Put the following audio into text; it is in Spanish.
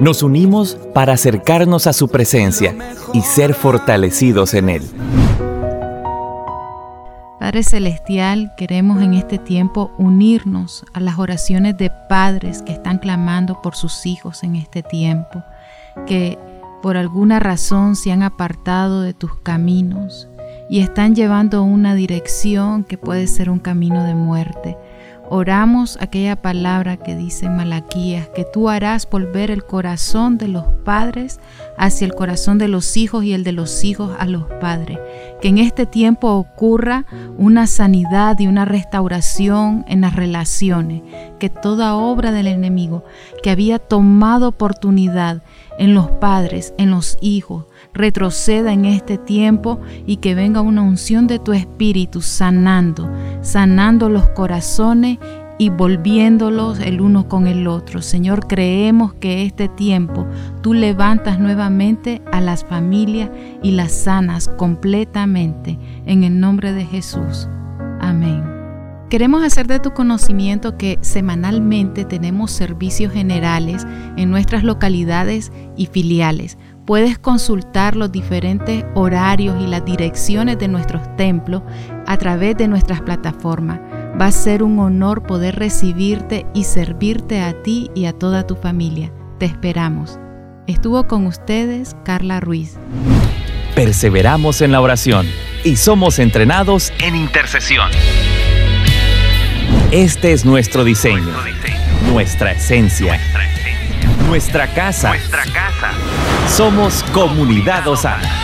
Nos unimos para acercarnos a su presencia y ser fortalecidos en Él. Padre Celestial, queremos en este tiempo unirnos a las oraciones de padres que están clamando por sus hijos en este tiempo, que por alguna razón se han apartado de tus caminos y están llevando una dirección que puede ser un camino de muerte. Oramos aquella palabra que dice Malaquías, que tú harás volver el corazón de los padres hacia el corazón de los hijos y el de los hijos a los padres. Que en este tiempo ocurra una sanidad y una restauración en las relaciones. Que toda obra del enemigo que había tomado oportunidad en los padres, en los hijos, retroceda en este tiempo y que venga una unción de tu espíritu sanando, sanando los corazones y volviéndolos el uno con el otro. Señor, creemos que este tiempo tú levantas nuevamente a las familias y las sanas completamente en el nombre de Jesús. Amén. Queremos hacer de tu conocimiento que semanalmente tenemos servicios generales en nuestras localidades y filiales. Puedes consultar los diferentes horarios y las direcciones de nuestros templos a través de nuestras plataformas. Va a ser un honor poder recibirte y servirte a ti y a toda tu familia. Te esperamos. Estuvo con ustedes Carla Ruiz. Perseveramos en la oración y somos entrenados en intercesión. Este es nuestro diseño, nuestra esencia, nuestra casa. Nuestra casa. Somos Comunidad Osana.